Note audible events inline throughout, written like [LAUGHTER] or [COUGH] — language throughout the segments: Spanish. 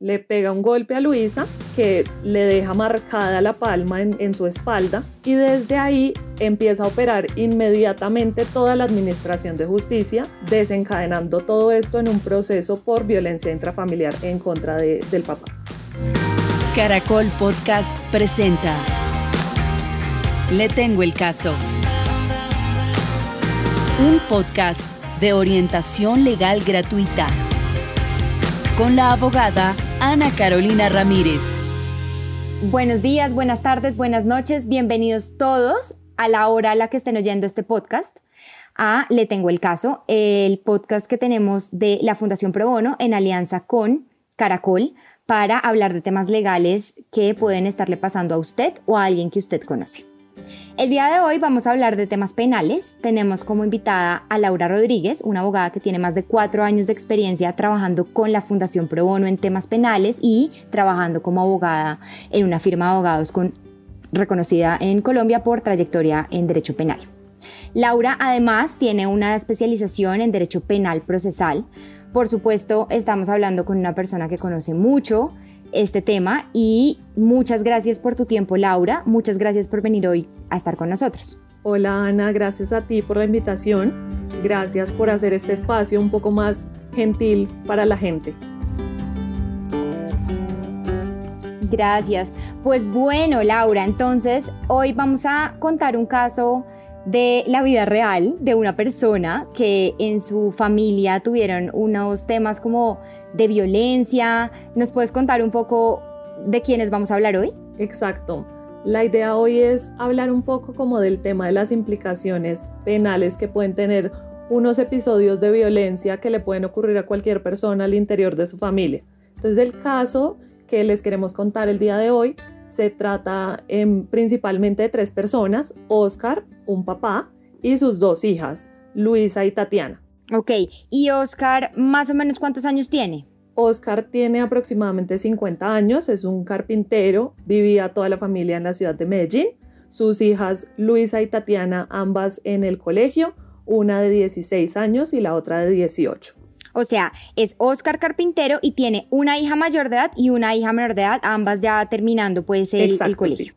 le pega un golpe a Luisa que le deja marcada la palma en, su espalda y desde ahí empieza a operar inmediatamente toda la administración de justicia, desencadenando todo esto en un proceso por violencia intrafamiliar en contra de, del papá. Caracol Podcast presenta Le tengo el caso. Un podcast de orientación legal gratuita con la abogada Ana Carolina Ramírez. Buenos días, buenas tardes, buenas noches, bienvenidos todos a la hora a la que estén oyendo este podcast. A Le Tengo el Caso, el podcast que tenemos de la Fundación Pro Bono en alianza con Caracol para hablar de temas legales que pueden estarle pasando a usted o a alguien que usted conoce. El día de hoy vamos a hablar de temas penales. Tenemos como invitada a Laura Rodríguez, una abogada que tiene más de cuatro años de experiencia trabajando con la Fundación Pro Bono en temas penales y trabajando como abogada en una firma de abogados con, reconocida en Colombia por trayectoria en derecho penal. Laura además tiene una especialización en derecho penal procesal. Por supuesto, estamos hablando con una persona que conoce mucho este tema y muchas gracias por tu tiempo, Laura. Muchas gracias por venir hoy a estar con nosotros. Hola Ana, gracias a ti por la invitación. Gracias por hacer este espacio un poco más gentil para la gente. Gracias. Pues bueno, Laura, entonces hoy vamos a contar un caso de la vida real de una persona que en su familia tuvieron unos temas como de violencia. ¿Nos puedes contar un poco de quiénes vamos a hablar hoy? Exacto. La idea hoy es hablar un poco como del tema de las implicaciones penales que pueden tener unos episodios de violencia que le pueden ocurrir a cualquier persona al interior de su familia. Entonces el caso que les queremos contar el día de hoy se trata em, principalmente de tres personas, Oscar, un papá, y sus dos hijas, Luisa y Tatiana. Ok, ¿y Oscar más o menos cuántos años tiene? Oscar tiene aproximadamente 50 años, es un carpintero, vivía toda la familia en la ciudad de Medellín. Sus hijas Luisa y Tatiana, ambas en el colegio, una de 16 años y la otra de 18. O sea, es Oscar Carpintero y tiene una hija mayor de edad y una hija menor de edad, ambas ya terminando pues el, el colegio.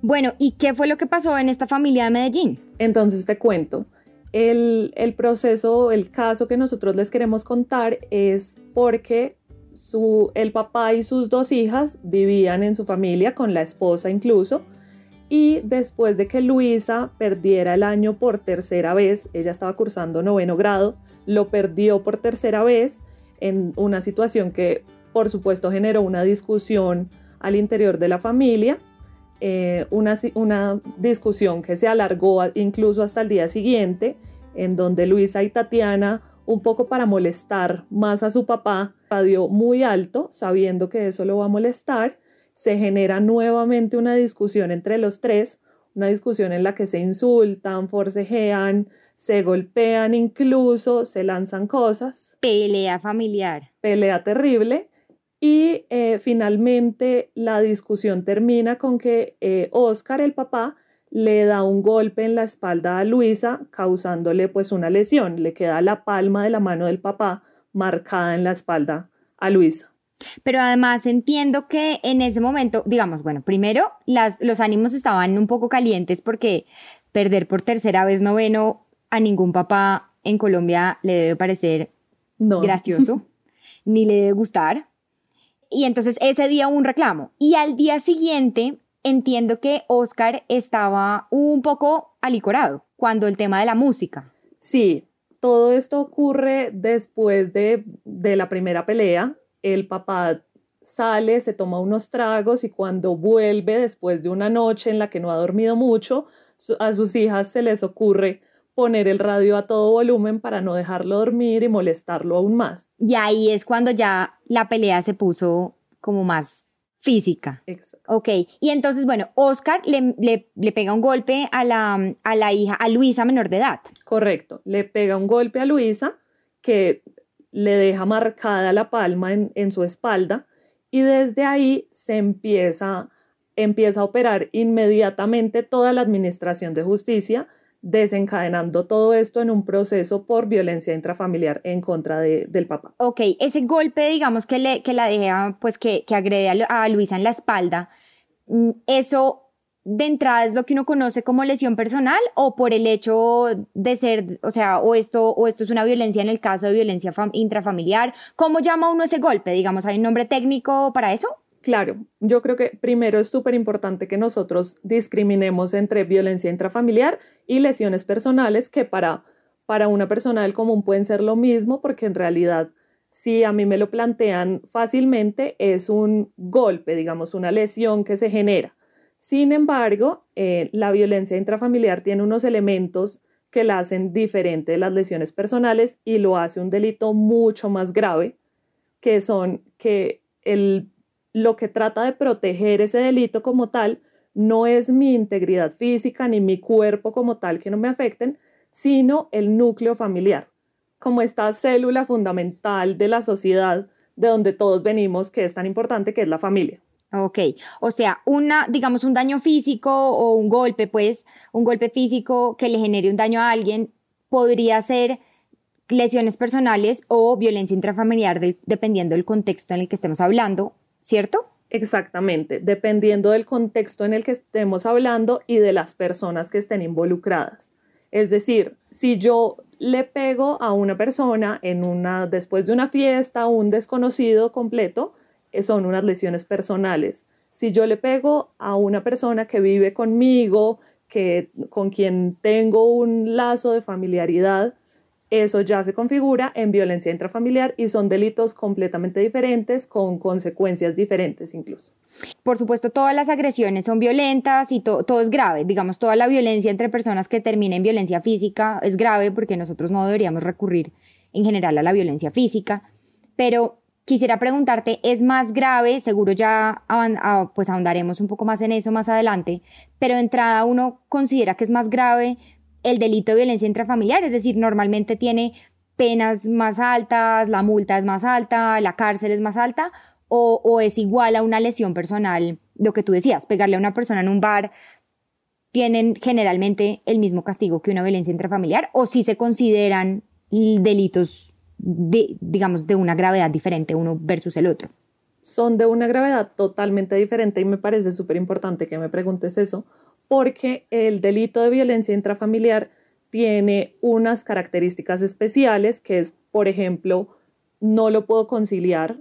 Bueno, ¿y qué fue lo que pasó en esta familia de Medellín? Entonces te cuento. El, el proceso, el caso que nosotros les queremos contar es porque su, el papá y sus dos hijas vivían en su familia, con la esposa incluso, y después de que Luisa perdiera el año por tercera vez, ella estaba cursando noveno grado, lo perdió por tercera vez en una situación que por supuesto generó una discusión al interior de la familia, eh, una, una discusión que se alargó incluso hasta el día siguiente, en donde Luisa y Tatiana, un poco para molestar más a su papá, radió muy alto, sabiendo que eso lo va a molestar, se genera nuevamente una discusión entre los tres, una discusión en la que se insultan, forcejean, se golpean incluso, se lanzan cosas. Pelea familiar. Pelea terrible. Y eh, finalmente la discusión termina con que eh, Oscar, el papá, le da un golpe en la espalda a Luisa, causándole pues una lesión. Le queda la palma de la mano del papá marcada en la espalda a Luisa. Pero además entiendo que en ese momento, digamos, bueno, primero las, los ánimos estaban un poco calientes porque perder por tercera vez noveno a ningún papá en Colombia le debe parecer gracioso, [LAUGHS] ni le debe gustar. Y entonces ese día un reclamo. Y al día siguiente entiendo que Oscar estaba un poco alicorado cuando el tema de la música. Sí, todo esto ocurre después de, de la primera pelea. El papá sale, se toma unos tragos y cuando vuelve después de una noche en la que no ha dormido mucho, a sus hijas se les ocurre poner el radio a todo volumen para no dejarlo dormir y molestarlo aún más. Y ahí es cuando ya la pelea se puso como más física. Exacto. Ok, y entonces, bueno, Oscar le, le, pega un golpe a la, a la hija, a Luisa menor de edad. Correcto, le pega un golpe a Luisa que le deja marcada la palma en, en su espalda y desde ahí se empieza, empieza a operar inmediatamente toda la administración de justicia, desencadenando todo esto en un proceso por violencia intrafamiliar en contra de, del papá. Ok, ese golpe, digamos, que, le, que la deja, pues que, que agrede a, Luisa en la espalda, mm, ¿eso de entrada es lo que uno conoce como lesión personal o por el hecho de ser, o sea, o esto, o esto es una violencia en el caso de violencia intrafamiliar? ¿Cómo llama uno ese golpe? Digamos, ¿hay un nombre técnico para eso? Claro, yo creo que primero es súper importante que nosotros discriminemos entre violencia intrafamiliar y lesiones personales que para, para una persona del común pueden ser lo mismo porque en realidad si a mí me lo plantean fácilmente es un golpe, digamos, una lesión que se genera. Sin embargo, eh, la violencia intrafamiliar tiene unos elementos que la hacen diferente de las lesiones personales y lo hace un delito mucho más grave, que son que el lo que trata de proteger ese delito como tal no es mi integridad física ni mi cuerpo como tal que no me afecten, sino el núcleo familiar, como esta célula fundamental de la sociedad de donde todos venimos, que es tan importante, que es la familia. Ok, o sea, una, digamos, un daño físico o un golpe, pues, un golpe físico que le genere un daño a alguien podría ser lesiones personales o violencia intrafamiliar, dependiendo del contexto en el que estemos hablando, ¿cierto? Exactamente, dependiendo del contexto en el que estemos hablando y de las personas que estén involucradas. Es decir, si yo le pego a una persona en una después de una fiesta, un desconocido completo, son unas lesiones personales. Si yo le pego a una persona que vive conmigo, que con quien tengo un lazo de familiaridad, eso ya se configura en violencia intrafamiliar y son delitos completamente diferentes con consecuencias diferentes incluso. Por supuesto, todas las agresiones son violentas y todo es grave. Digamos, toda la violencia entre personas que termina en violencia física es grave porque nosotros no deberíamos recurrir en general a la violencia física. Pero quisiera preguntarte, ¿es más grave? Seguro ya ah, pues ahondaremos un poco más en eso más adelante, pero de entrada uno considera que es más grave el delito de violencia intrafamiliar, es decir, normalmente tiene penas más altas, la multa es más alta, la cárcel es más alta, o, es igual a una lesión personal, lo que tú decías, pegarle a una persona en un bar, tienen generalmente el mismo castigo que una violencia intrafamiliar, o si se consideran delitos, de, digamos, de una gravedad diferente uno versus el otro. Son de una gravedad totalmente diferente y me parece súper importante que me preguntes eso, porque el delito de violencia intrafamiliar tiene unas características especiales, que es, por ejemplo, no lo puedo conciliar,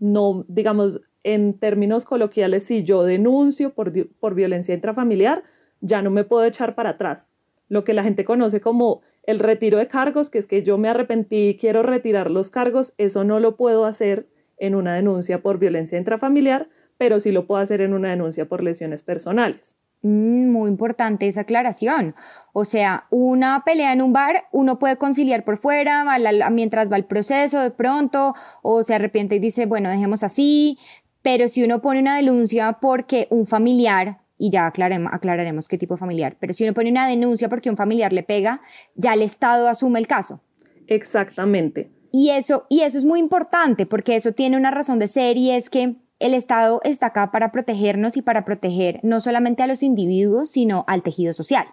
no, digamos, en términos coloquiales, si yo denuncio por, por violencia intrafamiliar, ya no me puedo echar para atrás. Lo que la gente conoce como el retiro de cargos, que es que yo me arrepentí y quiero retirar los cargos, eso no lo puedo hacer en una denuncia por violencia intrafamiliar, pero sí lo puedo hacer en una denuncia por lesiones personales. Mm, muy importante esa aclaración. O sea, una pelea en un bar, uno puede conciliar por fuera mientras va el proceso de pronto, o se arrepiente y dice, bueno, dejemos así, pero si uno pone una denuncia porque un familiar, y ya aclaremos, aclararemos qué tipo de familiar, pero si uno pone una denuncia porque un familiar le pega, ya el Estado asume el caso. Exactamente. Y eso, y eso es muy importante porque eso tiene una razón de ser y es que el Estado está acá para protegernos y para proteger no solamente a los individuos, sino al tejido social.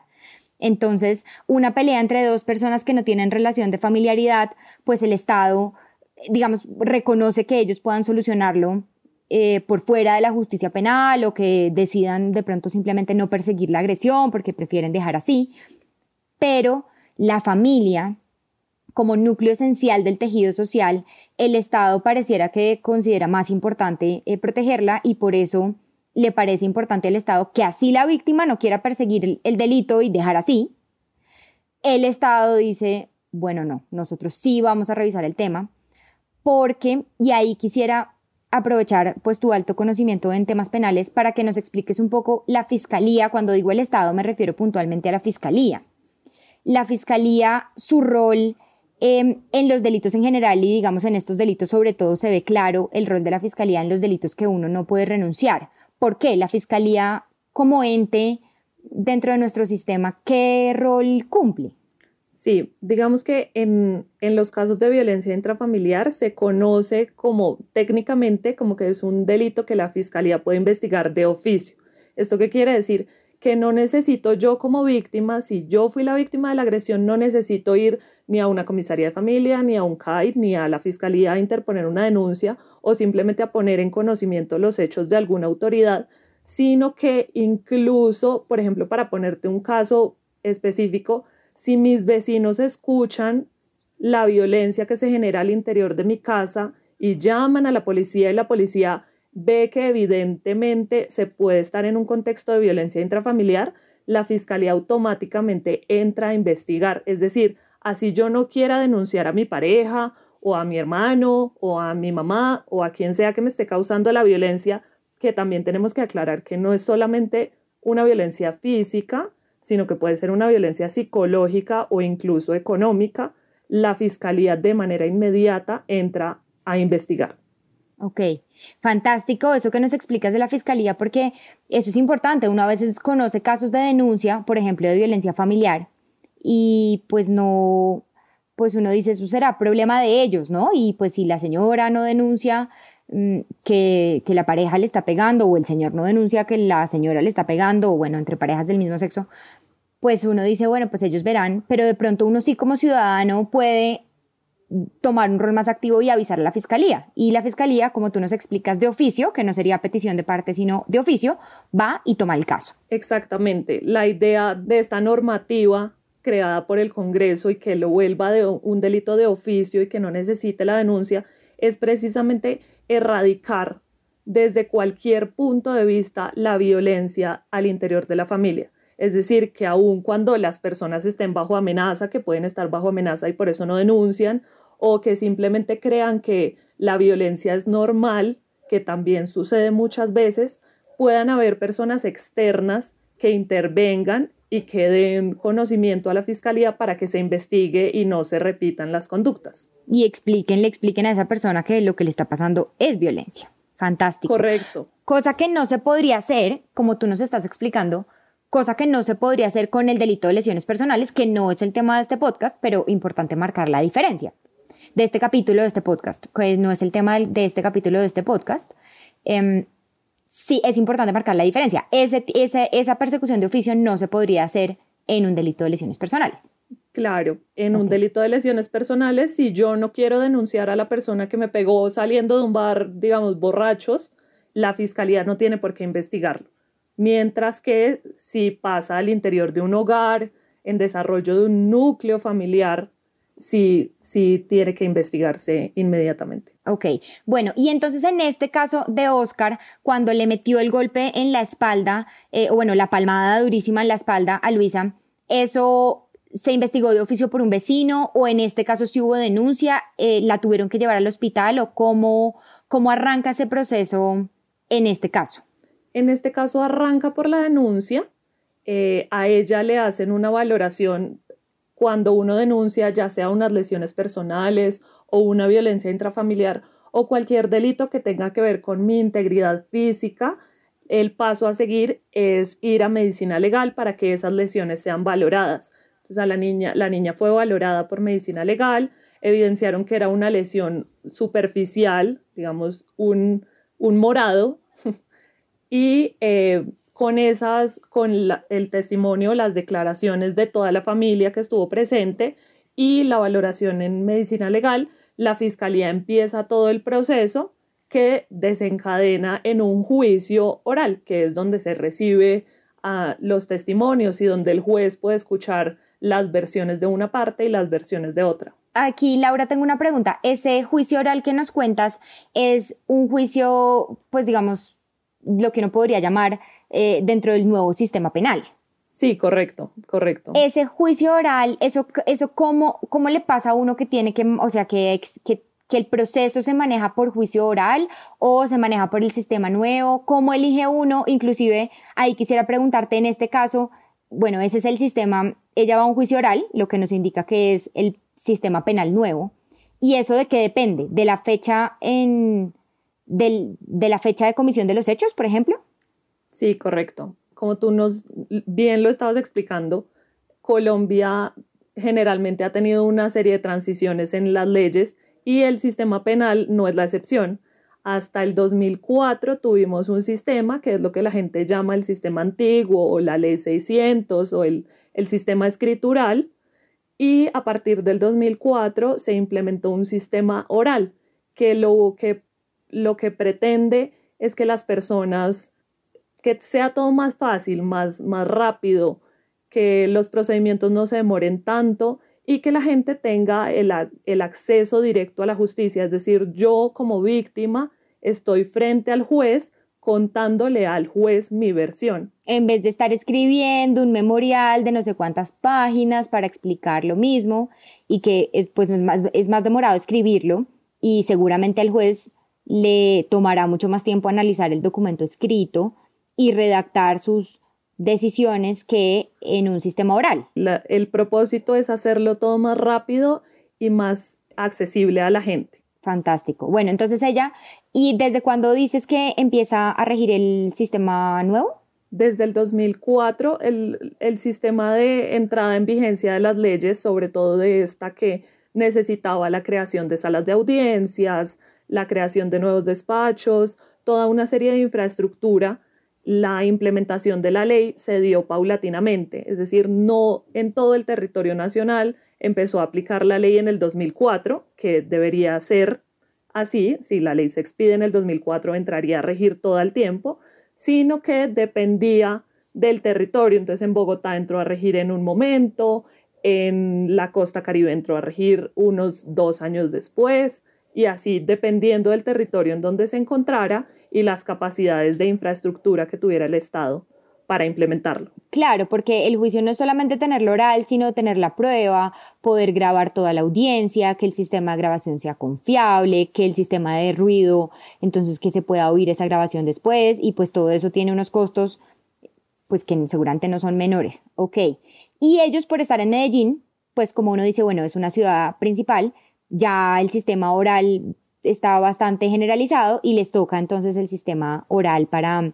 Entonces, una pelea entre dos personas que no tienen relación de familiaridad, pues el Estado, digamos, reconoce que ellos puedan solucionarlo eh, por fuera de la justicia penal o que decidan de pronto simplemente no perseguir la agresión porque prefieren dejar así. Pero la familia, como núcleo esencial del tejido social, el Estado pareciera que considera más importante eh, protegerla y por eso le parece importante al Estado que así la víctima no quiera perseguir el, delito y dejar así, el Estado dice, bueno, no, nosotros sí vamos a revisar el tema, porque, y ahí quisiera aprovechar pues tu alto conocimiento en temas penales para que nos expliques un poco la fiscalía, cuando digo el Estado me refiero puntualmente a la fiscalía. La fiscalía, su rol Em, en los delitos en general y digamos en estos delitos sobre todo se ve claro el rol de la Fiscalía en los delitos que uno no puede renunciar. ¿Por qué? La Fiscalía como ente dentro de nuestro sistema, ¿qué rol cumple? Sí, digamos que en, en, los casos de violencia intrafamiliar se conoce como técnicamente como que es un delito que la Fiscalía puede investigar de oficio. ¿Esto qué quiere decir? que no necesito yo como víctima, si yo fui la víctima de la agresión, no necesito ir ni a una comisaría de familia, ni a un CAI, ni a la fiscalía a interponer una denuncia o simplemente a poner en conocimiento los hechos de alguna autoridad, sino que incluso, por ejemplo, para ponerte un caso específico, si mis vecinos escuchan la violencia que se genera al interior de mi casa y llaman a la policía y la policía ve que evidentemente se puede estar en un contexto de violencia intrafamiliar, la fiscalía automáticamente entra a investigar. Es decir, así yo no quiera denunciar a mi pareja o a mi hermano o a mi mamá o a quien sea que me esté causando la violencia, que también tenemos que aclarar que no es solamente una violencia física, sino que puede ser una violencia psicológica o incluso económica, la fiscalía de manera inmediata entra a investigar. Ok, fantástico eso que nos explicas de la fiscalía, porque eso es importante. Uno a veces conoce casos de denuncia, por ejemplo, de violencia familiar, y pues no, pues uno dice, eso será problema de ellos, ¿no? Y pues si la señora no denuncia que, que la pareja le está pegando, o el señor no denuncia que la señora le está pegando, o bueno, entre parejas del mismo sexo, pues uno dice, bueno, pues ellos verán, pero de pronto uno sí como ciudadano puede tomar un rol más activo y avisar a la fiscalía. Y la fiscalía, como tú nos explicas, de oficio, que no sería petición de parte, sino de oficio, va y toma el caso. Exactamente. La idea de esta normativa creada por el Congreso y que lo vuelva de un delito de oficio y que no necesite la denuncia es precisamente erradicar desde cualquier punto de vista la violencia al interior de la familia. Es decir, que aun cuando las personas estén bajo amenaza, que pueden estar bajo amenaza y por eso no denuncian, o que simplemente crean que la violencia es normal, que también sucede muchas veces, puedan haber personas externas que intervengan y que den conocimiento a la fiscalía para que se investigue y no se repitan las conductas. Y expliquen, le expliquen a esa persona que lo que le está pasando es violencia. Fantástico. Correcto. Cosa que no se podría hacer, como tú nos estás explicando, cosa que no se podría hacer con el delito de lesiones personales, que no es el tema de este podcast, pero importante marcar la diferencia de este capítulo de este podcast, que no es el tema de este capítulo de este podcast. Em, sí, es importante marcar la diferencia. Ese, esa persecución de oficio no se podría hacer en un delito de lesiones personales. Claro, en un delito de lesiones personales, si yo no quiero denunciar a la persona que me pegó saliendo de un bar, digamos, borrachos, la fiscalía no tiene por qué investigarlo mientras que si pasa al interior de un hogar, en desarrollo de un núcleo familiar, sí, sí tiene que investigarse inmediatamente. Ok, bueno, y entonces en este caso de Oscar, cuando le metió el golpe en la espalda, eh, bueno, la palmada durísima en la espalda a Luisa, ¿eso se investigó de oficio por un vecino o en este caso si hubo denuncia, eh, la tuvieron que llevar al hospital o cómo, cómo arranca ese proceso en este caso? En este caso arranca por la denuncia, eh, a ella le hacen una valoración cuando uno denuncia ya sea unas lesiones personales o una violencia intrafamiliar o cualquier delito que tenga que ver con mi integridad física, el paso a seguir es ir a medicina legal para que esas lesiones sean valoradas. Entonces a la niña, la niña fue valorada por medicina legal, evidenciaron que era una lesión superficial, digamos un, un morado [LAUGHS] y eh, con esas, con el testimonio, las declaraciones de toda la familia que estuvo presente y la valoración en medicina legal, la fiscalía empieza todo el proceso que desencadena en un juicio oral, que es donde se recibe a los testimonios y donde el juez puede escuchar las versiones de una parte y las versiones de otra. Aquí, Laura, tengo una pregunta. ¿Ese juicio oral que nos cuentas es un juicio, pues digamos, lo que uno podría llamar eh, dentro del nuevo sistema penal. Sí, correcto, correcto. Ese juicio oral, eso, eso cómo, cómo le pasa a uno que tiene que, o sea, que, que, que el proceso se maneja por juicio oral o se maneja por el sistema nuevo, cómo elige uno, inclusive ahí quisiera preguntarte en este caso, bueno, ese es el sistema, ella va a un juicio oral, lo que nos indica que es el sistema penal nuevo. ¿Y eso de qué depende? ¿De la fecha en, de la fecha de comisión de los hechos, por ejemplo? Sí, correcto. Como tú nos bien lo estabas explicando, Colombia generalmente ha tenido una serie de transiciones en las leyes y el sistema penal no es la excepción. Hasta el 2004 tuvimos un sistema que es lo que la gente llama el sistema antiguo o la ley 600 o el, el sistema escritural. Y a partir del 2004 se implementó un sistema oral que lo que, lo que pretende es que las personas, que sea todo más fácil, más, más rápido, que los procedimientos no se demoren tanto y que la gente tenga el, el acceso directo a la justicia. Es decir, yo como víctima estoy frente al juez contándole al juez mi versión. En vez de estar escribiendo un memorial de no sé cuántas páginas para explicar lo mismo y que es, pues, es, más, es más demorado escribirlo y seguramente al juez le tomará mucho más tiempo analizar el documento escrito y redactar sus decisiones que en un sistema oral. el propósito es hacerlo todo más rápido y más accesible a la gente. Fantástico. Bueno, entonces ella, ¿y desde cuándo dices que empieza a regir el sistema nuevo? Desde el 2004, el, el sistema de entrada en vigencia de las leyes, sobre todo de esta que necesitaba la creación de salas de audiencias, la creación de nuevos despachos, toda una serie de infraestructura la implementación de la ley se dio paulatinamente, es decir, no en todo el territorio nacional empezó a aplicar la ley en el 2004, que debería ser así, si la ley se expide en el 2004 entraría a regir todo el tiempo, sino que dependía del territorio. Entonces en Bogotá entró a regir en un momento, en la costa caribe entró a regir unos dos años después, y así dependiendo del territorio en donde se encontrara y las capacidades de infraestructura que tuviera el Estado para implementarlo. Claro, porque el juicio no es solamente tenerlo oral, sino tener la prueba, poder grabar toda la audiencia, que el sistema de grabación sea confiable, que el sistema de ruido, entonces que se pueda oír esa grabación después y pues todo eso tiene unos costos pues que seguramente no son menores. Ok. Y ellos por estar en Medellín, pues como uno dice, bueno, es una ciudad principal, ya el sistema oral está bastante generalizado y les toca entonces el sistema oral para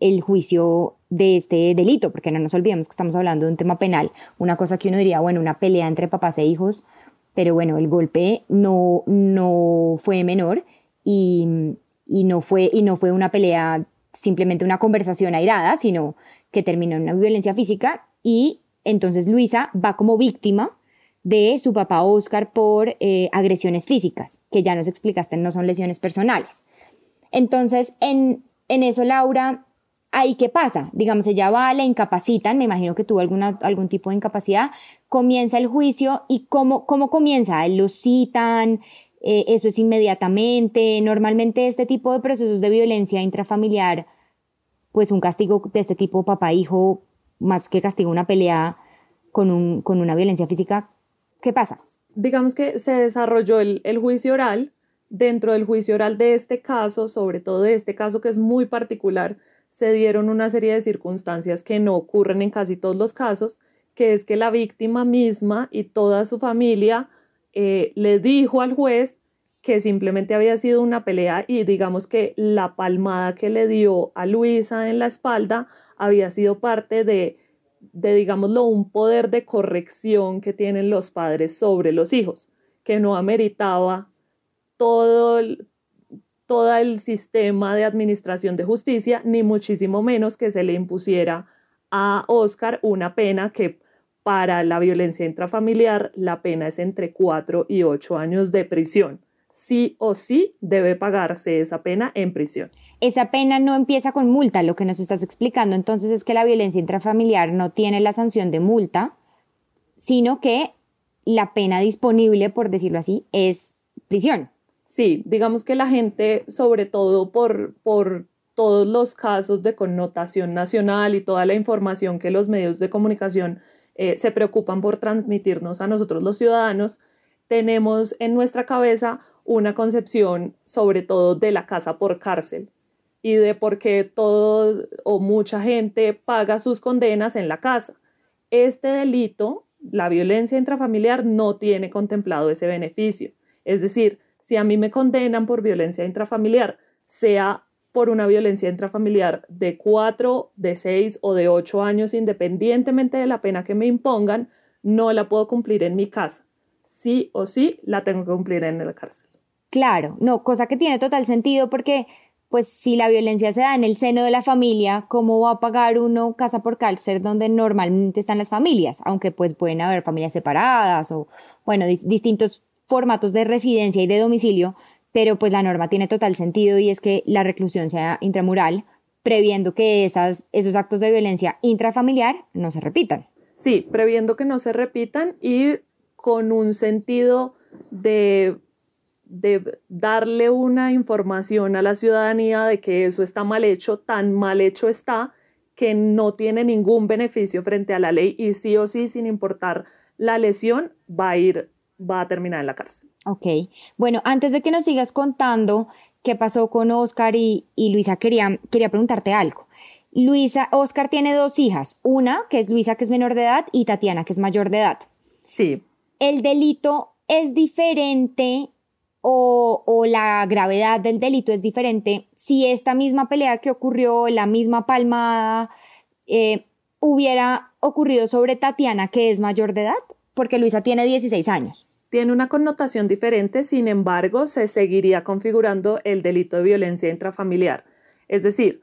el juicio de este delito, porque no nos olvidemos que estamos hablando de un tema penal, una cosa que uno diría, bueno, una pelea entre papás e hijos, pero bueno, el golpe no, no fue menor y, y, no fue, y no fue una pelea, simplemente una conversación airada, sino que terminó en una violencia física y entonces Luisa va como víctima de su papá Oscar por eh, agresiones físicas, que ya nos explicaste, no son lesiones personales. Entonces, en, en eso, Laura, ¿ahí qué pasa? Digamos, ella va, la incapacitan, me imagino que tuvo alguna, algún tipo de incapacidad, comienza el juicio y ¿cómo, cómo comienza? ¿Lo citan? Eh, ¿Eso es inmediatamente? Normalmente este tipo de procesos de violencia intrafamiliar, pues un castigo de este tipo papá-hijo, más que castigo una pelea con, un, con una violencia física, ¿Qué pasa? Digamos que se desarrolló el, juicio oral. Dentro del juicio oral de este caso, sobre todo de este caso que es muy particular, se dieron una serie de circunstancias que no ocurren en casi todos los casos, que es que la víctima misma y toda su familia eh, le dijo al juez que simplemente había sido una pelea y digamos que la palmada que le dio a Luisa en la espalda había sido parte de de, digámoslo, un poder de corrección que tienen los padres sobre los hijos, que no ameritaba todo el, todo el sistema de administración de justicia, ni muchísimo menos que se le impusiera a Oscar una pena que para la violencia intrafamiliar la pena es entre 4 y 8 años de prisión. Sí o sí debe pagarse esa pena en prisión esa pena no empieza con multa, lo que nos estás explicando entonces es que la violencia intrafamiliar no tiene la sanción de multa, sino que la pena disponible, por decirlo así, es prisión. Sí, digamos que la gente, sobre todo por, por todos los casos de connotación nacional y toda la información que los medios de comunicación eh, se preocupan por transmitirnos a nosotros los ciudadanos, tenemos en nuestra cabeza una concepción sobre todo de la casa por cárcel y de por qué todo o mucha gente paga sus condenas en la casa. Este delito, la violencia intrafamiliar, no tiene contemplado ese beneficio. Es decir, si a mí me condenan por violencia intrafamiliar, sea por una violencia intrafamiliar de cuatro, de seis o de ocho años, independientemente de la pena que me impongan, no la puedo cumplir en mi casa. Sí o sí la tengo que cumplir en la cárcel. Claro, no, cosa que tiene total sentido porque pues si la violencia se da en el seno de la familia, ¿cómo va a pagar uno casa por cárcel donde normalmente están las familias? Aunque pues pueden haber familias separadas o, bueno, distintos formatos de residencia y de domicilio, pero pues la norma tiene total sentido y es que la reclusión sea intramural, previendo que esas, esos actos de violencia intrafamiliar no se repitan. Sí, previendo que no se repitan y con un sentido de de darle una información a la ciudadanía de que eso está mal hecho, tan mal hecho está que no tiene ningún beneficio frente a la ley y sí o sí, sin importar la lesión, va a ir, va a terminar en la cárcel. Ok, bueno, antes de que nos sigas contando qué pasó con Oscar y, Luisa, quería, quería preguntarte algo. Luisa, Oscar tiene dos hijas, una que es Luisa, que es menor de edad, y Tatiana, que es mayor de edad. Sí. El delito es diferente o, la gravedad del delito es diferente, si esta misma pelea que ocurrió, la misma palmada, eh, hubiera ocurrido sobre Tatiana, que es mayor de edad, porque Luisa tiene 16 años. Tiene una connotación diferente, sin embargo, se seguiría configurando el delito de violencia intrafamiliar. Es decir,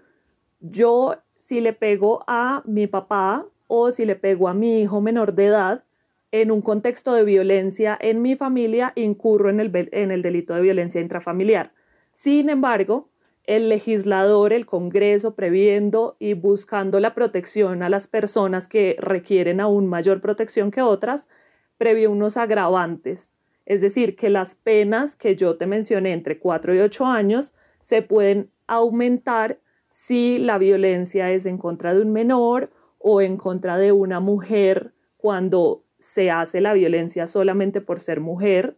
yo si le pego a mi papá o si le pego a mi hijo menor de edad, en un contexto de violencia en mi familia, incurro en el, delito de violencia intrafamiliar. Sin embargo, el legislador, el Congreso, previendo y buscando la protección a las personas que requieren aún mayor protección que otras, previó unos agravantes. Es decir, que las penas que yo te mencioné entre 4 y 8 años se pueden aumentar si la violencia es en contra de un menor o en contra de una mujer cuando se hace la violencia solamente por ser mujer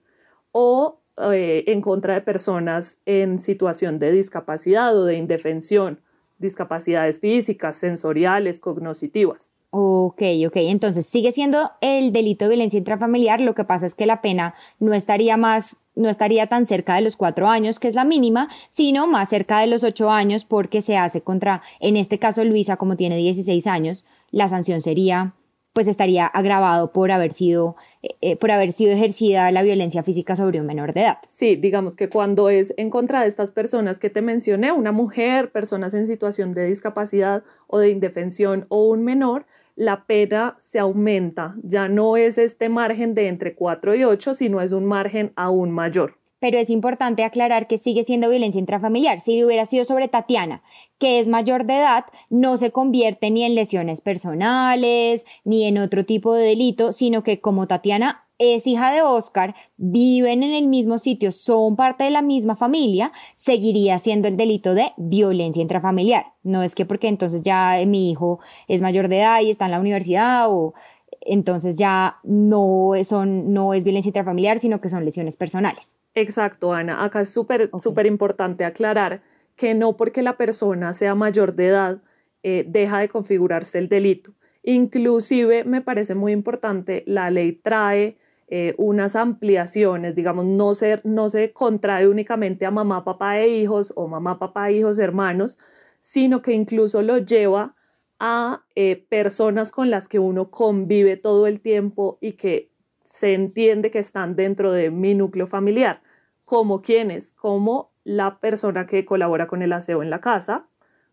o eh, en contra de personas en situación de discapacidad o de indefensión, discapacidades físicas, sensoriales, cognitivas. Ok, ok, entonces sigue siendo el delito de violencia intrafamiliar, lo que pasa es que la pena no estaría más, no estaría tan cerca de los cuatro años, que es la mínima, sino más cerca de los ocho años porque se hace contra, en este caso Luisa, como tiene 16 años, la sanción sería pues estaría agravado por haber sido eh, eh, por haber sido ejercida la violencia física sobre un menor de edad. Sí, digamos que cuando es en contra de estas personas que te mencioné, una mujer, personas en situación de discapacidad o de indefensión o un menor, la pena se aumenta. Ya no es este margen de entre 4 y 8, sino es un margen aún mayor pero es importante aclarar que sigue siendo violencia intrafamiliar. Si hubiera sido sobre Tatiana, que es mayor de edad, no se convierte ni en lesiones personales, ni en otro tipo de delito, sino que como Tatiana es hija de Oscar, viven en el mismo sitio, son parte de la misma familia, seguiría siendo el delito de violencia intrafamiliar. No es que porque entonces ya mi hijo es mayor de edad y está en la universidad o entonces ya no, son, no es violencia intrafamiliar, sino que son lesiones personales. Exacto, Ana. Acá es súper súper importante aclarar que no porque la persona sea mayor de edad eh, deja de configurarse el delito. Inclusive me parece muy importante, la ley trae eh, unas ampliaciones, digamos, no se, no se contrae únicamente a mamá, papá e hijos o mamá, papá, hijos, hermanos, sino que incluso lo lleva a eh, personas con las que uno convive todo el tiempo y que se entiende que están dentro de mi núcleo familiar, como quienes, como la persona que colabora con el aseo en la casa,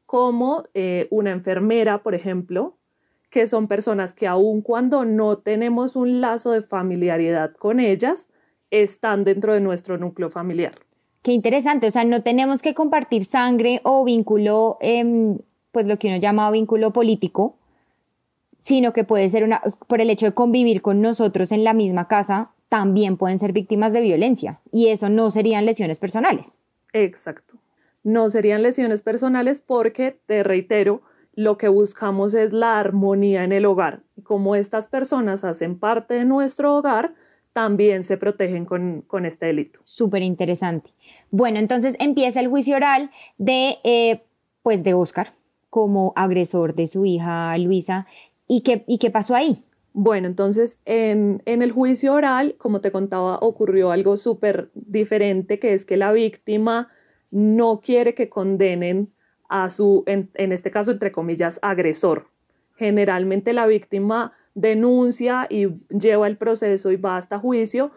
como eh, una enfermera, por ejemplo, que son personas que aun cuando no tenemos un lazo de familiaridad con ellas, están dentro de nuestro núcleo familiar. Qué interesante, o sea, no tenemos que compartir sangre o vínculo em, pues lo que uno llama vínculo político, sino que puede ser una, por el hecho de convivir con nosotros en la misma casa, también pueden ser víctimas de violencia y eso no serían lesiones personales. Exacto. No serían lesiones personales porque, te reitero, lo que buscamos es la armonía en el hogar. Y como estas personas hacen parte de nuestro hogar, también se protegen con, este delito. Súper interesante. Bueno, entonces empieza el juicio oral de, eh, pues de Oscar, como agresor de su hija Luisa. ¿Y qué, y qué pasó ahí? Bueno, entonces en, el juicio oral, como te contaba, ocurrió algo súper diferente, que es que la víctima no quiere que condenen a su, en, en este caso, entre comillas, agresor. Generalmente la víctima denuncia y lleva el proceso y va hasta juicio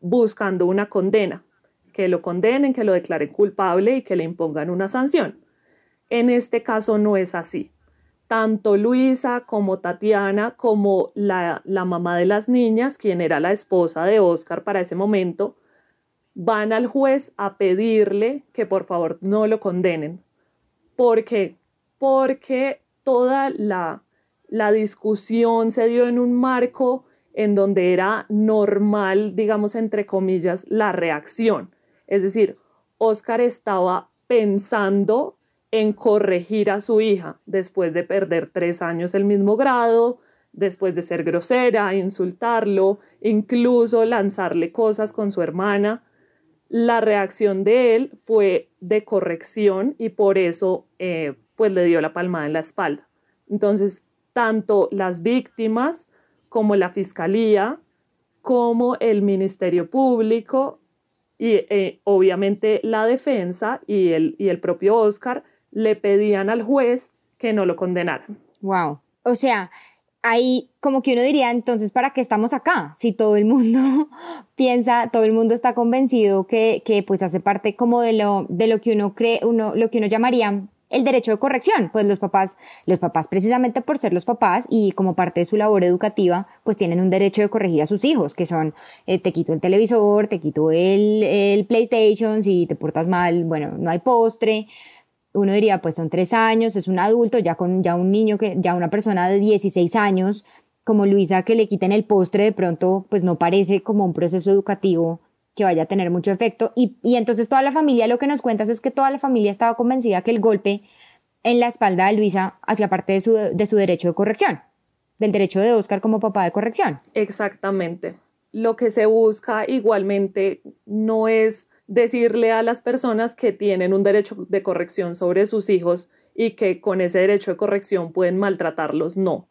buscando una condena que lo condenen, que lo declaren culpable y que le impongan una sanción. En este caso no es así. Tanto Luisa como Tatiana, como la, la mamá de las niñas, quien era la esposa de Oscar para ese momento, van al juez a pedirle que por favor no lo condenen. ¿Por qué? Porque toda la, la discusión se dio en un marco en donde era normal, digamos, entre comillas, la reacción. Es decir, Oscar estaba pensando en corregir a su hija después de perder tres años el mismo grado, después de ser grosera, insultarlo, incluso lanzarle cosas con su hermana la reacción de él fue de corrección y por eso eh, pues le dio la palmada en la espalda. Entonces, tanto las víctimas como la fiscalía, como el Ministerio Público y eh, obviamente la defensa y el, y el propio Oscar le pedían al juez que no lo condenaran. Wow. O sea, ahí como que uno diría, entonces, ¿para qué estamos acá? Si todo el mundo [LAUGHS] piensa, todo el mundo está convencido que, que pues hace parte como de lo, de lo que uno cree, uno, lo que uno llamaría el derecho de corrección, pues los papás, los papás precisamente por ser los papás y como parte de su labor educativa, pues tienen un derecho de corregir a sus hijos, que son, eh, te quito el televisor, te quito el, el PlayStation, si te portas mal, bueno, no hay postre, uno diría, pues son tres años, es un adulto, ya con ya un niño, que, ya una persona de 16 años, como Luisa, que le quiten el postre, de pronto, pues no parece como un proceso educativo que vaya a tener mucho efecto. Y, entonces toda la familia, lo que nos cuentas es que toda la familia estaba convencida que el golpe en la espalda de Luisa hacía parte de su, de su derecho de corrección, del derecho de Oscar como papá de corrección. Exactamente. Lo que se busca igualmente no es decirle a las personas que tienen un derecho de corrección sobre sus hijos y que con ese derecho de corrección pueden maltratarlos, no,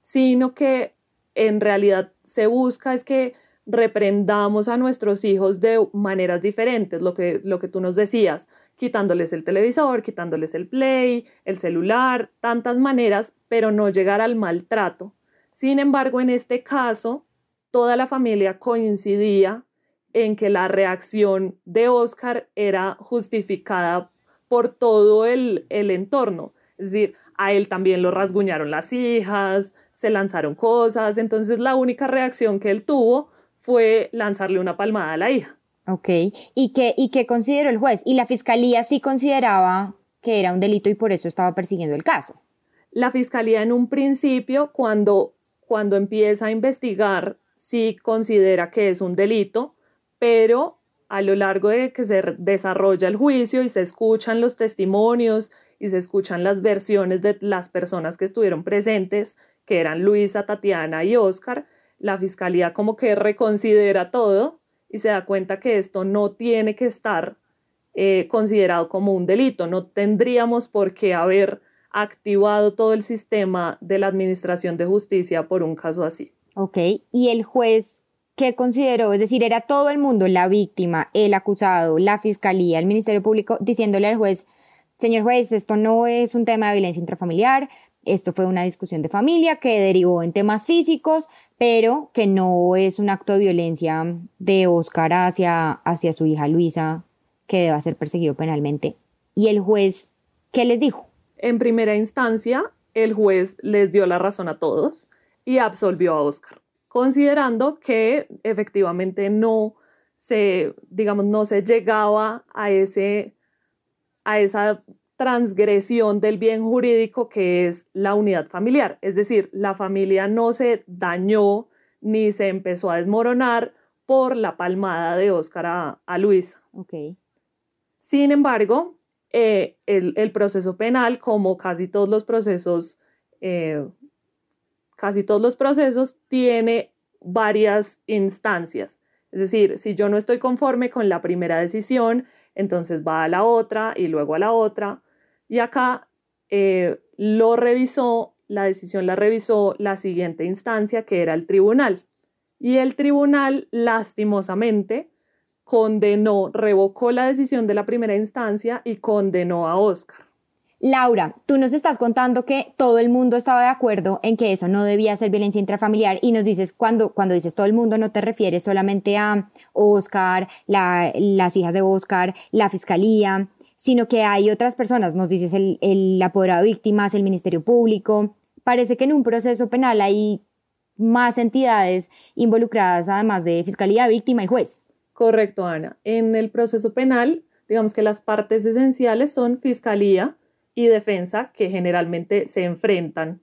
sino que en realidad se busca es que reprendamos a nuestros hijos de maneras diferentes, lo que, lo que tú nos decías, quitándoles el televisor, quitándoles el play, el celular, tantas maneras, pero no llegar al maltrato. Sin embargo, en este caso, toda la familia coincidía en que la reacción de Oscar era justificada por todo el, entorno. Es decir, a él también lo rasguñaron las hijas, se lanzaron cosas, entonces la única reacción que él tuvo fue lanzarle una palmada a la hija. Ok, ¿y qué, y qué consideró el juez? ¿Y la fiscalía sí consideraba que era un delito y por eso estaba persiguiendo el caso? La fiscalía en un principio, cuando, cuando empieza a investigar, sí considera que es un delito, pero a lo largo de que se desarrolla el juicio y se escuchan los testimonios y se escuchan las versiones de las personas que estuvieron presentes, que eran Luisa, Tatiana y Oscar, la fiscalía como que reconsidera todo y se da cuenta que esto no tiene que estar eh, considerado como un delito, no tendríamos por qué haber activado todo el sistema de la Administración de Justicia por un caso así. Ok, y el juez ¿qué consideró? Es decir, era todo el mundo, la víctima, el acusado, la fiscalía, el Ministerio Público, diciéndole al juez, señor juez, esto no es un tema de violencia intrafamiliar, esto fue una discusión de familia que derivó en temas físicos, pero que no es un acto de violencia de Oscar hacia, hacia su hija Luisa, que deba ser perseguido penalmente. ¿Y el juez qué les dijo? En primera instancia, el juez les dio la razón a todos y absolvió a Oscar considerando que efectivamente no se, digamos, no se llegaba a, ese, a esa transgresión del bien jurídico que es la unidad familiar. Es decir, la familia no se dañó ni se empezó a desmoronar por la palmada de Oscar a, a Luisa. Okay. Sin embargo, eh, el, proceso penal, como casi todos los procesos eh, casi todos los procesos tiene varias instancias. Es decir, si yo no estoy conforme con la primera decisión, entonces va a la otra y luego a la otra. Y acá eh, lo revisó, la decisión la revisó la siguiente instancia, que era el tribunal. Y el tribunal, lastimosamente, condenó, revocó la decisión de la primera instancia y condenó a Oscar. Laura, tú nos estás contando que todo el mundo estaba de acuerdo en que eso no debía ser violencia intrafamiliar y nos dices cuando, cuando dices todo el mundo no te refieres solamente a Oscar, las hijas de Oscar, la fiscalía, sino que hay otras personas, nos dices el, el apoderado de víctimas, el Ministerio Público. Parece que en un proceso penal hay más entidades involucradas además de fiscalía, víctima y juez. Correcto, Ana. En el proceso penal, digamos que las partes esenciales son fiscalía, y defensa que generalmente se enfrentan,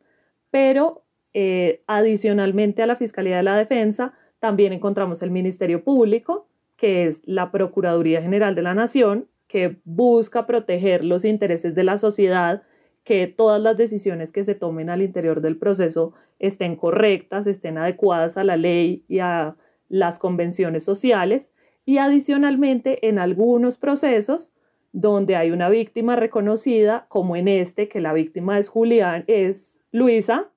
pero eh, adicionalmente a la Fiscalía de la Defensa también encontramos el Ministerio Público, que es la Procuraduría General de la Nación, que busca proteger los intereses de la sociedad, que todas las decisiones que se tomen al interior del proceso estén correctas, estén adecuadas a la ley y a las convenciones sociales. Y adicionalmente, en algunos procesos donde hay una víctima reconocida, como en este, que la víctima es Julián, es Luisa,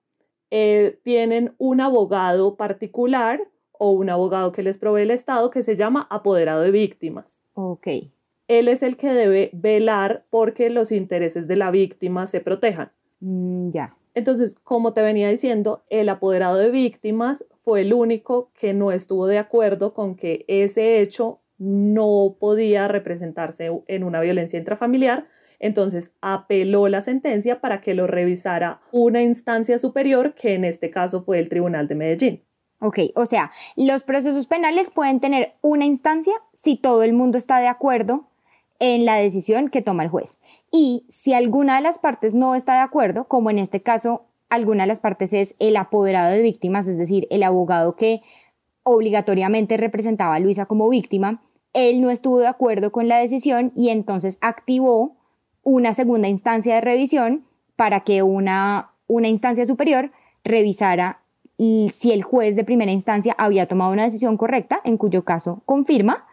eh, tienen un abogado particular o un abogado que les provee el Estado que se llama apoderado de víctimas. Ok. Él es el que debe velar porque los intereses de la víctima se protejan. Mm, ya. Entonces, como te venía diciendo, el apoderado de víctimas fue el único que no estuvo de acuerdo con que ese hecho no podía representarse en una violencia intrafamiliar, entonces apeló la sentencia para que lo revisara una instancia superior, que en este caso fue el Tribunal de Medellín. Ok, o sea, los procesos penales pueden tener una instancia si todo el mundo está de acuerdo en la decisión que toma el juez. Y si alguna de las partes no está de acuerdo, como en este caso, alguna de las partes es el apoderado de víctimas, es decir, el abogado que obligatoriamente representaba a Luisa como víctima, él no estuvo de acuerdo con la decisión y entonces activó una segunda instancia de revisión para que una, una instancia superior revisara si el juez de primera instancia había tomado una decisión correcta, en cuyo caso confirma,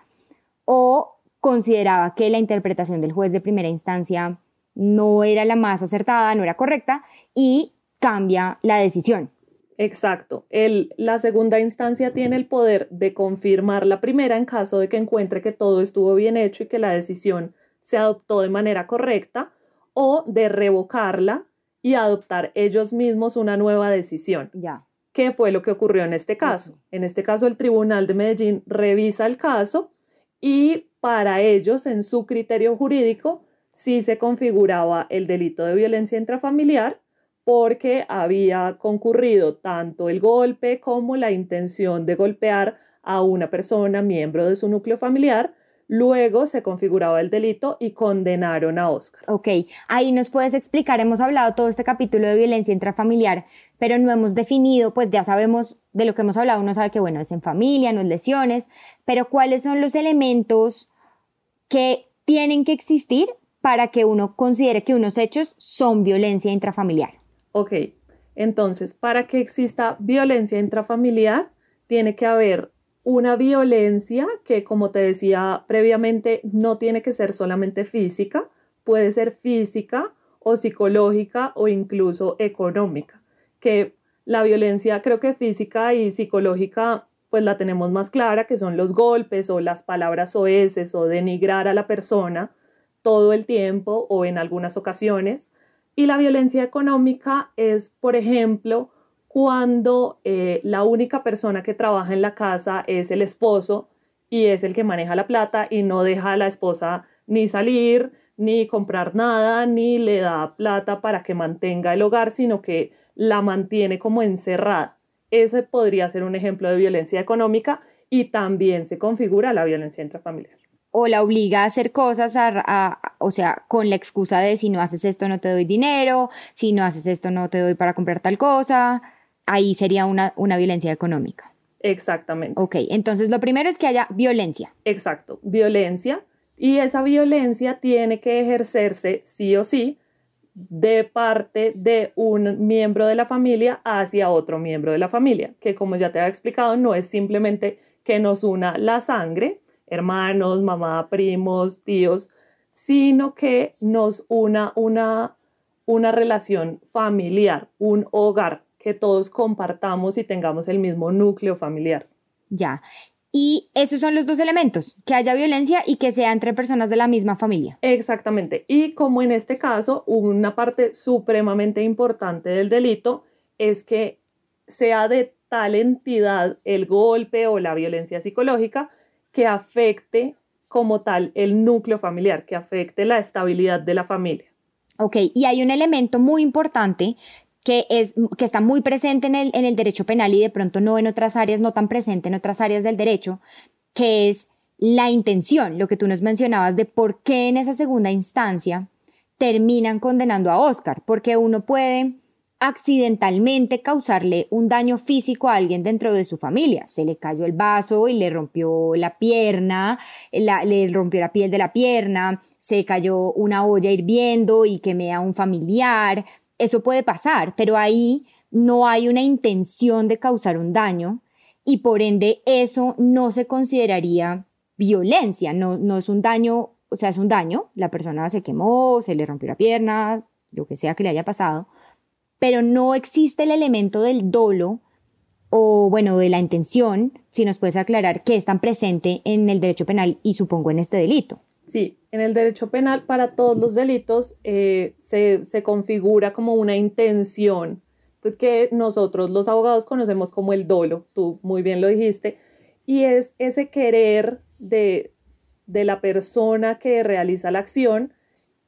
o consideraba que la interpretación del juez de primera instancia no era la más acertada, no era correcta, y cambia la decisión. Exacto. El, la segunda instancia tiene el poder de confirmar la primera en caso de que encuentre que todo estuvo bien hecho y que la decisión se adoptó de manera correcta o de revocarla y adoptar ellos mismos una nueva decisión. Ya. ¿Qué fue lo que ocurrió en este caso? En este caso, el Tribunal de Medellín revisa el caso y para ellos, en su criterio jurídico, sí se configuraba el delito de violencia intrafamiliar porque había concurrido tanto el golpe como la intención de golpear a una persona miembro de su núcleo familiar. Luego se configuraba el delito y condenaron a Oscar. Ok, ahí nos puedes explicar, hemos hablado todo este capítulo de violencia intrafamiliar, pero no hemos definido, pues ya sabemos de lo que hemos hablado, uno sabe que bueno, es en familia, no es lesiones, pero cuáles son los elementos que tienen que existir para que uno considere que unos hechos son violencia intrafamiliar. Ok, entonces, para que exista violencia intrafamiliar, tiene que haber una violencia que, como te decía previamente, no tiene que ser solamente física, puede ser física o psicológica o incluso económica, que la violencia creo que física y psicológica pues la tenemos más clara, que son los golpes o las palabras oeces o denigrar a la persona todo el tiempo o en algunas ocasiones. Y la violencia económica es, por ejemplo, cuando eh, la única persona que trabaja en la casa es el esposo y es el que maneja la plata y no deja a la esposa ni salir, ni comprar nada, ni le da plata para que mantenga el hogar, sino que la mantiene como encerrada. Ese podría ser un ejemplo de violencia económica y también se configura la violencia intrafamiliar o la obliga a hacer cosas, o sea, con la excusa de si no haces esto no te doy dinero, si no haces esto no te doy para comprar tal cosa, ahí sería una, una violencia económica. Exactamente. Ok, entonces lo primero es que haya violencia. Exacto, violencia. Y esa violencia tiene que ejercerse sí o sí de parte de un miembro de la familia hacia otro miembro de la familia, que como ya te había explicado, no es simplemente que nos una la sangre, hermanos, mamá, primos, tíos, sino que nos una una, una relación familiar, un hogar, que todos compartamos y tengamos el mismo núcleo familiar. Ya. Y esos son los dos elementos, que haya violencia y que sea entre personas de la misma familia. Exactamente. Y como en este caso, una parte supremamente importante del delito es que sea de tal entidad el golpe o la violencia psicológica que afecte como tal el núcleo familiar, que afecte la estabilidad de la familia. Ok, y hay un elemento muy importante que, es, que está muy presente en el, en el derecho penal y de pronto no en otras áreas, no tan presente en otras áreas del derecho, que es la intención, lo que tú nos mencionabas de por qué en esa segunda instancia terminan condenando a Oscar, porque uno puede accidentalmente causarle un daño físico a alguien dentro de su familia. Se le cayó el vaso y le rompió la pierna, le rompió la piel de la pierna, se cayó una olla hirviendo y quemé a un familiar, eso puede pasar, pero ahí no hay una intención de causar un daño y por ende eso no se consideraría violencia, no, no es un daño, o sea, es un daño, la persona se quemó, se le rompió la pierna, lo que sea que le haya pasado, pero no existe el elemento del dolo o bueno, de la intención, si nos puedes aclarar qué es tan presente en el derecho penal y supongo en este delito. Sí, en el derecho penal para todos los delitos eh, se, configura como una intención que nosotros los abogados conocemos como el dolo, tú muy bien lo dijiste, y es ese querer de, de la persona que realiza la acción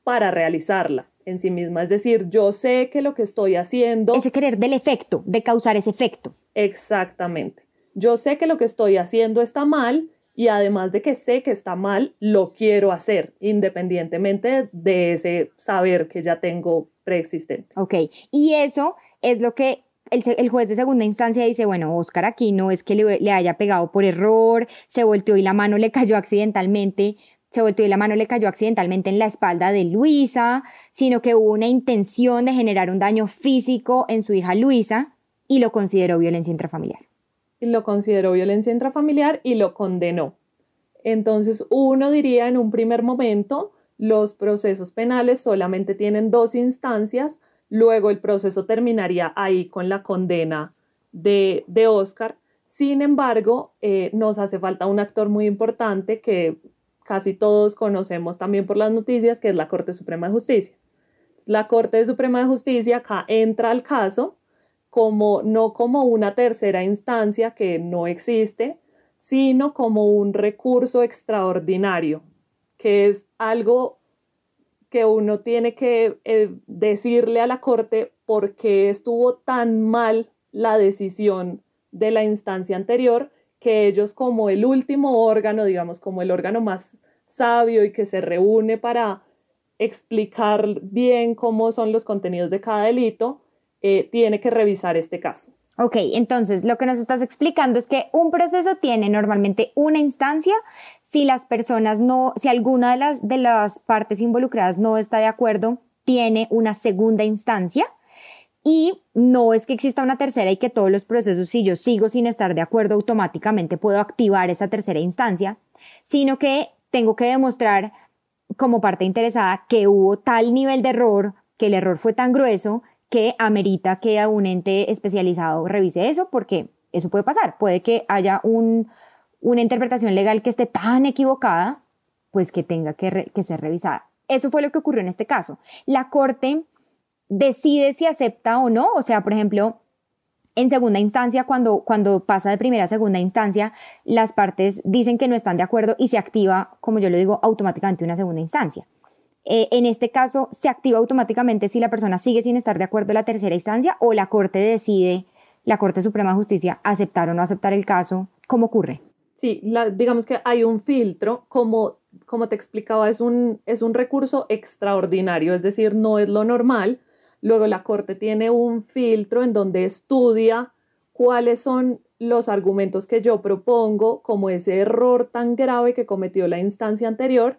para realizarla en sí misma. Es decir, yo sé que lo que estoy haciendo... Ese querer del efecto, de causar ese efecto. Exactamente. Yo sé que lo que estoy haciendo está mal, y además de que sé que está mal, lo quiero hacer, independientemente de ese saber que ya tengo preexistente. Ok, y eso es lo que el, juez de segunda instancia dice, bueno, Oscar aquí no es que le, haya pegado por error, se volteó y la mano le cayó accidentalmente, se volteó y la mano le cayó accidentalmente en la espalda de Luisa, sino que hubo una intención de generar un daño físico en su hija Luisa y lo consideró violencia intrafamiliar lo consideró violencia intrafamiliar y lo condenó. Entonces, uno diría en un primer momento, los procesos penales solamente tienen dos instancias, luego el proceso terminaría ahí con la condena de, de Oscar. Sin embargo, eh, nos hace falta un actor muy importante que casi todos conocemos también por las noticias, que es la Corte Suprema de Justicia. La Corte Suprema de Justicia acá entra al caso como no como una tercera instancia que no existe, sino como un recurso extraordinario, que es algo que uno tiene que eh, decirle a la Corte por qué estuvo tan mal la decisión de la instancia anterior, que ellos como el último órgano, digamos, como el órgano más sabio y que se reúne para explicar bien cómo son los contenidos de cada delito, eh, tiene que revisar este caso. Ok, entonces lo que nos estás explicando es que un proceso tiene normalmente una instancia. Si las personas no, si alguna de las, de las partes involucradas no está de acuerdo, tiene una segunda instancia. Y no es que exista una tercera y que todos los procesos, si yo sigo sin estar de acuerdo, automáticamente puedo activar esa tercera instancia, sino que tengo que demostrar como parte interesada que hubo tal nivel de error, que el error fue tan grueso que amerita que un ente especializado revise eso, porque eso puede pasar. Puede que haya una interpretación legal que esté tan equivocada, pues que tenga que, ser revisada. Eso fue lo que ocurrió en este caso. La Corte decide si acepta o no, o sea, por ejemplo, en segunda instancia, cuando, cuando pasa de primera a segunda instancia, las partes dicen que no están de acuerdo y se activa, como yo lo digo, automáticamente una segunda instancia. Eh, en este caso, se activa automáticamente si la persona sigue sin estar de acuerdo en la tercera instancia o la Corte decide, la Corte Suprema de Justicia, aceptar o no aceptar el caso. ¿Cómo ocurre? Sí, digamos que hay un filtro, como, como te explicaba, es un, es un recurso extraordinario, es decir, no es lo normal. Luego la Corte tiene un filtro en donde estudia cuáles son los argumentos que yo propongo como ese error tan grave que cometió la instancia anterior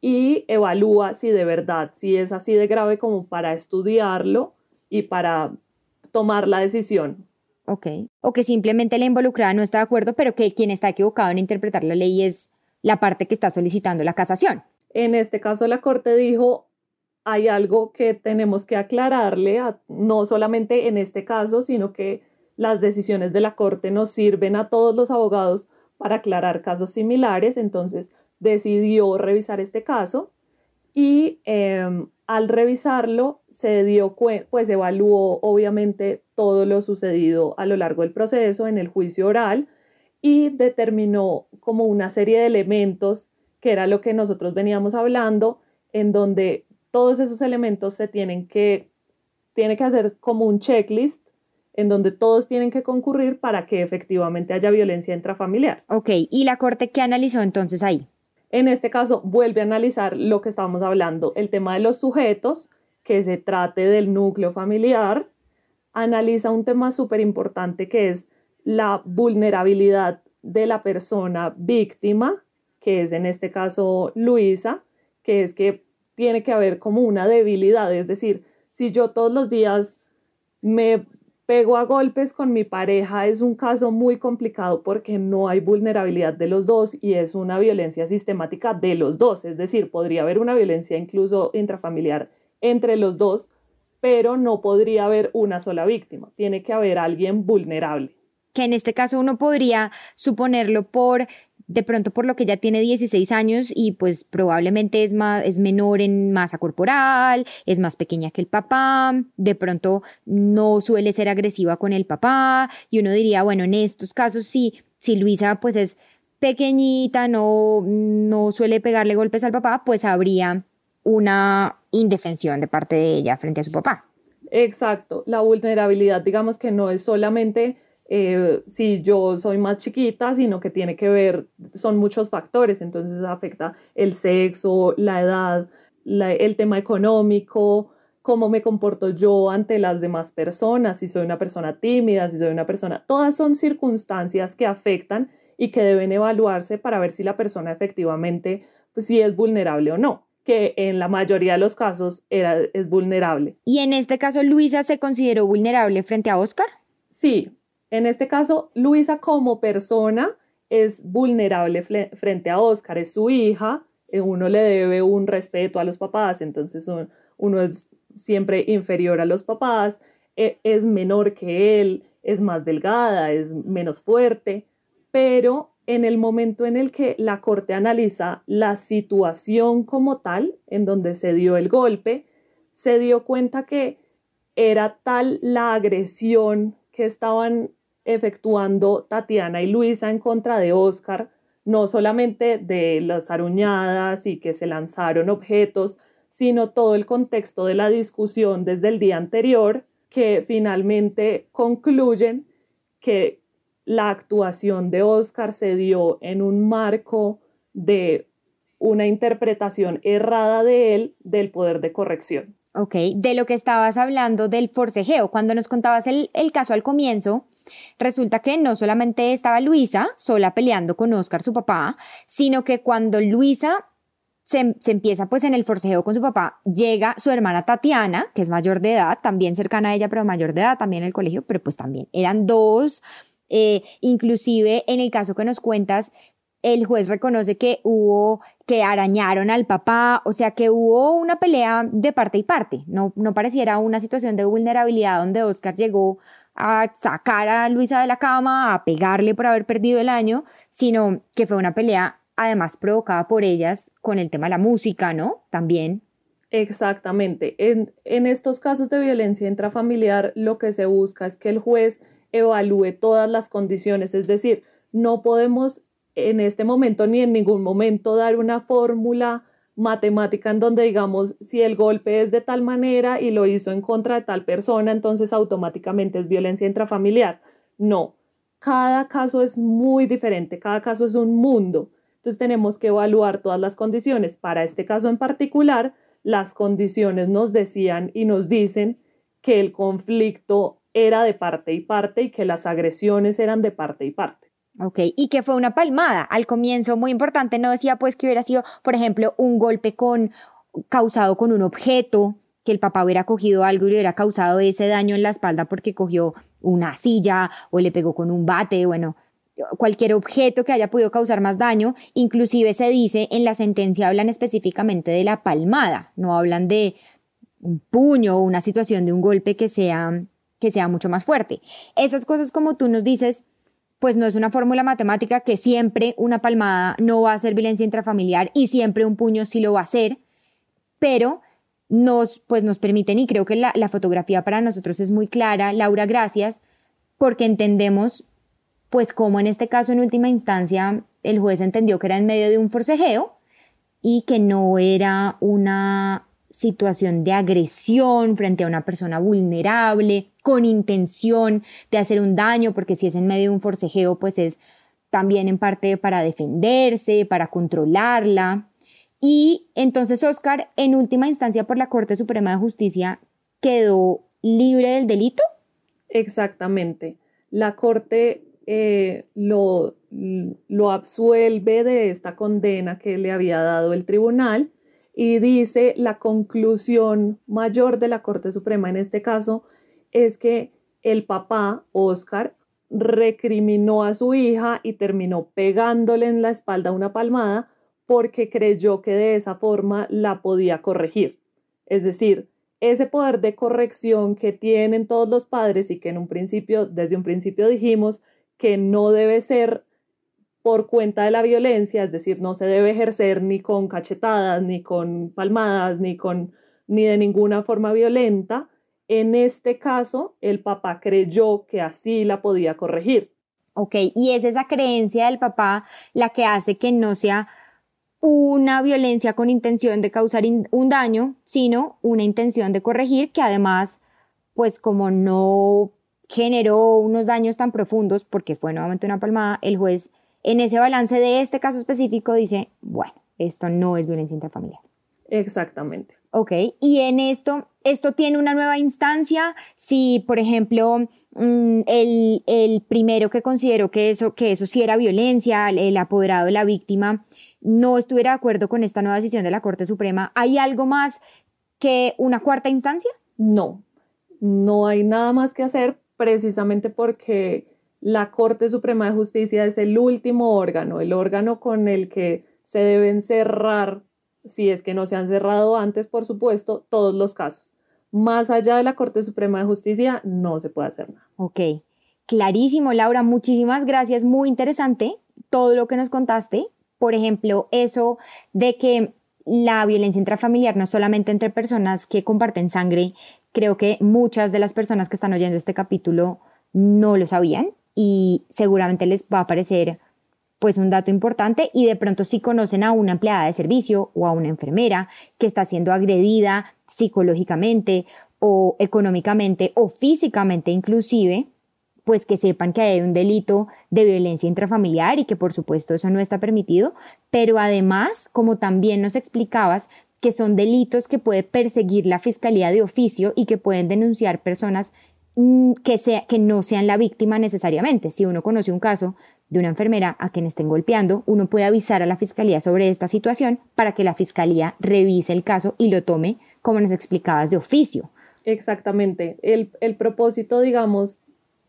y evalúa si de verdad, si es así de grave como para estudiarlo y para tomar la decisión. Ok. O que simplemente la involucrada no está de acuerdo, pero que quien está equivocado en interpretar la ley es la parte que está solicitando la casación. En este caso, la Corte dijo, hay algo que tenemos que aclararle, no solamente en este caso, sino que las decisiones de la Corte nos sirven a todos los abogados para aclarar casos similares, entonces decidió revisar este caso y em, al revisarlo se dio pues evaluó obviamente todo lo sucedido a lo largo del proceso en el juicio oral y determinó como una serie de elementos que era lo que nosotros veníamos hablando en donde todos esos elementos se tienen que tiene que hacer como un checklist en donde todos tienen que concurrir para que efectivamente haya violencia intrafamiliar. Ok, ¿y la Corte qué analizó entonces ahí? En este caso, vuelve a analizar lo que estábamos hablando, el tema de los sujetos, que se trate del núcleo familiar, analiza un tema súper importante que es la vulnerabilidad de la persona víctima, que es en este caso Luisa, que es que tiene que haber como una debilidad, es decir, si yo todos los días me pego a golpes con mi pareja es un caso muy complicado porque no hay vulnerabilidad de los dos y es una violencia sistemática de los dos. Es decir, podría haber una violencia incluso intrafamiliar entre los dos, pero no podría haber una sola víctima. Tiene que haber alguien vulnerable. Que en este caso uno podría suponerlo por de pronto por lo que ya tiene 16 años y pues probablemente es, más, es menor en masa corporal, es más pequeña que el papá, de pronto no suele ser agresiva con el papá y uno diría, bueno, en estos casos si Luisa pues es pequeñita, no, no suele pegarle golpes al papá, pues habría una indefensión de parte de ella frente a su papá. Exacto, la vulnerabilidad digamos que no es solamente eh, si yo soy más chiquita, sino que tiene que ver, son muchos factores, entonces afecta el sexo, la edad, el tema económico, cómo me comporto yo ante las demás personas, si soy una persona tímida, si soy una persona, todas son circunstancias que afectan y que deben evaluarse para ver si la persona efectivamente, pues si es vulnerable o no que en la mayoría de los casos era, es vulnerable. ¿Y en este caso Luisa se consideró vulnerable frente a Oscar? Sí, en este caso, Luisa como persona es vulnerable frente a Oscar, es su hija, eh, uno le debe un respeto a los papás, entonces uno es siempre inferior a los papás, e, es menor que él, es más delgada, es menos fuerte, pero en el momento en el que la corte analiza la situación como tal, en donde se dio el golpe, se dio cuenta que era tal la agresión que estaban efectuando Tatiana y Luisa en contra de Oscar, no solamente de las aruñadas y que se lanzaron objetos, sino todo el contexto de la discusión desde el día anterior, que finalmente concluyen que la actuación de Oscar se dio en un marco de una interpretación errada de él del poder de corrección. Ok, de lo que estabas hablando del forcejeo, cuando nos contabas el, el caso al comienzo, Resulta que no solamente estaba Luisa sola peleando con Oscar, su papá, sino que cuando Luisa se, empieza pues en el forcejeo con su papá, llega su hermana Tatiana, que es mayor de edad, también cercana a ella, pero mayor de edad, también en el colegio, pero pues también eran dos. Eh, inclusive en el caso que nos cuentas, el juez reconoce que hubo, que arañaron al papá, o sea que hubo una pelea de parte y parte, no, no pareciera una situación de vulnerabilidad donde Oscar llegó a sacar a Luisa de la cama, a pegarle por haber perdido el año, sino que fue una pelea además provocada por ellas con el tema de la música, ¿no? También. Exactamente. En, en estos casos de violencia intrafamiliar, lo que se busca es que el juez evalúe todas las condiciones, es decir, no podemos en este momento ni en ningún momento dar una fórmula matemática en donde digamos si el golpe es de tal manera y lo hizo en contra de tal persona, entonces automáticamente es violencia intrafamiliar. No, cada caso es muy diferente, cada caso es un mundo. Entonces tenemos que evaluar todas las condiciones. Para este caso en particular, las condiciones nos decían y nos dicen que el conflicto era de parte y parte y que las agresiones eran de parte y parte. Ok, y que fue una palmada. Al comienzo, muy importante, no decía pues que hubiera sido, por ejemplo, un golpe con, causado con un objeto, que el papá hubiera cogido algo y le hubiera causado ese daño en la espalda porque cogió una silla o le pegó con un bate, bueno, cualquier objeto que haya podido causar más daño. Inclusive se dice en la sentencia, hablan específicamente de la palmada, no hablan de un puño o una situación de un golpe que sea, que sea mucho más fuerte. Esas cosas como tú nos dices, pues no es una fórmula matemática que siempre una palmada no va a ser violencia intrafamiliar y siempre un puño sí lo va a ser, pero nos, pues nos permiten, y creo que la, la fotografía para nosotros es muy clara, Laura, gracias, porque entendemos, pues como en este caso en última instancia el juez entendió que era en medio de un forcejeo y que no era una situación de agresión frente a una persona vulnerable, con intención de hacer un daño, porque si es en medio de un forcejeo, pues es también en parte para defenderse, para controlarla. Y entonces Oscar, en última instancia por la Corte Suprema de Justicia, quedó libre del delito. Exactamente. La Corte eh, lo, lo absuelve de esta condena que le había dado el tribunal y dice la conclusión mayor de la Corte Suprema en este caso es que el papá, Oscar, recriminó a su hija y terminó pegándole en la espalda una palmada porque creyó que de esa forma la podía corregir. Es decir, ese poder de corrección que tienen todos los padres y que en un principio, desde un principio dijimos que no debe ser por cuenta de la violencia, es decir, no se debe ejercer ni con cachetadas, ni con palmadas, ni con ni de ninguna forma violenta. En este caso, el papá creyó que así la podía corregir. Ok, y es esa creencia del papá la que hace que no sea una violencia con intención de causar un daño, sino una intención de corregir que además, pues como no generó unos daños tan profundos porque fue nuevamente una palmada, el juez en ese balance de este caso específico dice, bueno, esto no es violencia intrafamiliar. Exactamente. Ok, y en esto, esto tiene una nueva instancia. Si, por ejemplo, mm, el, el, primero que consideró que eso, que eso sí era violencia, el apoderado de la víctima, no estuviera de acuerdo con esta nueva decisión de la Corte Suprema, ¿hay algo más que una cuarta instancia? No, no hay nada más que hacer precisamente porque la Corte Suprema de Justicia es el último órgano, el órgano con el que se deben cerrar, si es que no se han cerrado antes, por supuesto, todos los casos. Más allá de la Corte Suprema de Justicia, no se puede hacer nada. Ok, clarísimo, Laura, muchísimas gracias, muy interesante todo lo que nos contaste. Por ejemplo, eso de que la violencia intrafamiliar no es solamente entre personas que comparten sangre, creo que muchas de las personas que están oyendo este capítulo no lo sabían y seguramente les va a parecer pues un dato importante y de pronto si conocen a una empleada de servicio o a una enfermera que está siendo agredida psicológicamente o económicamente o físicamente inclusive, pues que sepan que hay un delito de violencia intrafamiliar y que por supuesto eso no está permitido, pero además, como también nos explicabas, que son delitos que puede perseguir la Fiscalía de Oficio y que pueden denunciar personas que, sea, que no sean la víctima necesariamente. Si uno conoce un caso de una enfermera a quien estén golpeando, uno puede avisar a la fiscalía sobre esta situación para que la fiscalía revise el caso y lo tome, como nos explicabas, de oficio. Exactamente. El, el propósito, digamos,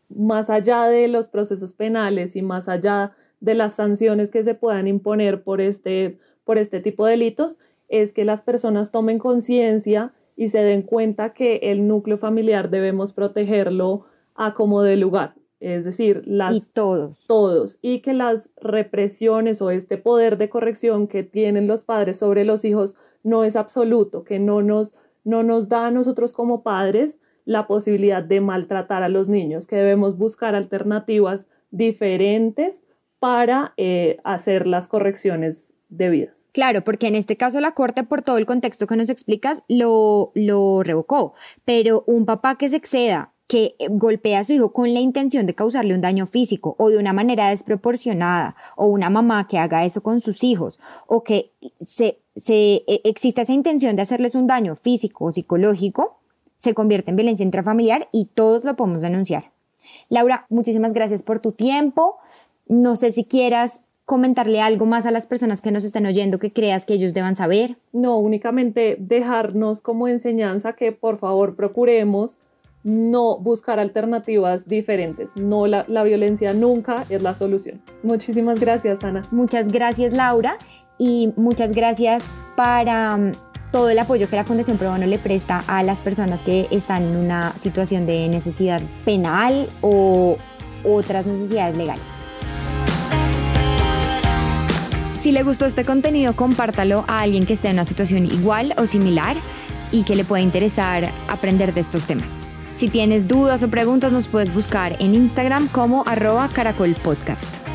más allá de los procesos penales y más allá de las sanciones que se puedan imponer por este, por este tipo de delitos, es que las personas tomen conciencia y se den cuenta que el núcleo familiar debemos protegerlo a como de lugar. Es decir, las, y todos. Todos. Y que las represiones o este poder de corrección que tienen los padres sobre los hijos no es absoluto, que no nos, no nos da a nosotros como padres la posibilidad de maltratar a los niños, que debemos buscar alternativas diferentes para eh, hacer las correcciones debidas. Claro, porque en este caso la Corte, por todo el contexto que nos explicas, lo, lo revocó. Pero un papá que se exceda, que eh, golpea a su hijo con la intención de causarle un daño físico o de una manera desproporcionada, o una mamá que haga eso con sus hijos, o que se, se e, exista esa intención de hacerles un daño físico o psicológico, se convierte en violencia intrafamiliar y todos lo podemos denunciar. Laura, muchísimas gracias por tu tiempo. No sé si quieras comentarle algo más a las personas que nos están oyendo que creas que ellos deban saber? No, únicamente dejarnos como enseñanza que por favor procuremos no buscar alternativas diferentes. No, la, la violencia nunca es la solución. Muchísimas gracias, Ana. Muchas gracias, Laura, y muchas gracias para um, todo el apoyo que la Fundación Pro Bono le presta a las personas que están en una situación de necesidad penal o otras necesidades legales. Si le gustó este contenido, compártalo a alguien que esté en una situación igual o similar y que le pueda interesar aprender de estos temas. Si tienes dudas o preguntas, nos puedes buscar en Instagram como arroba caracolpodcast.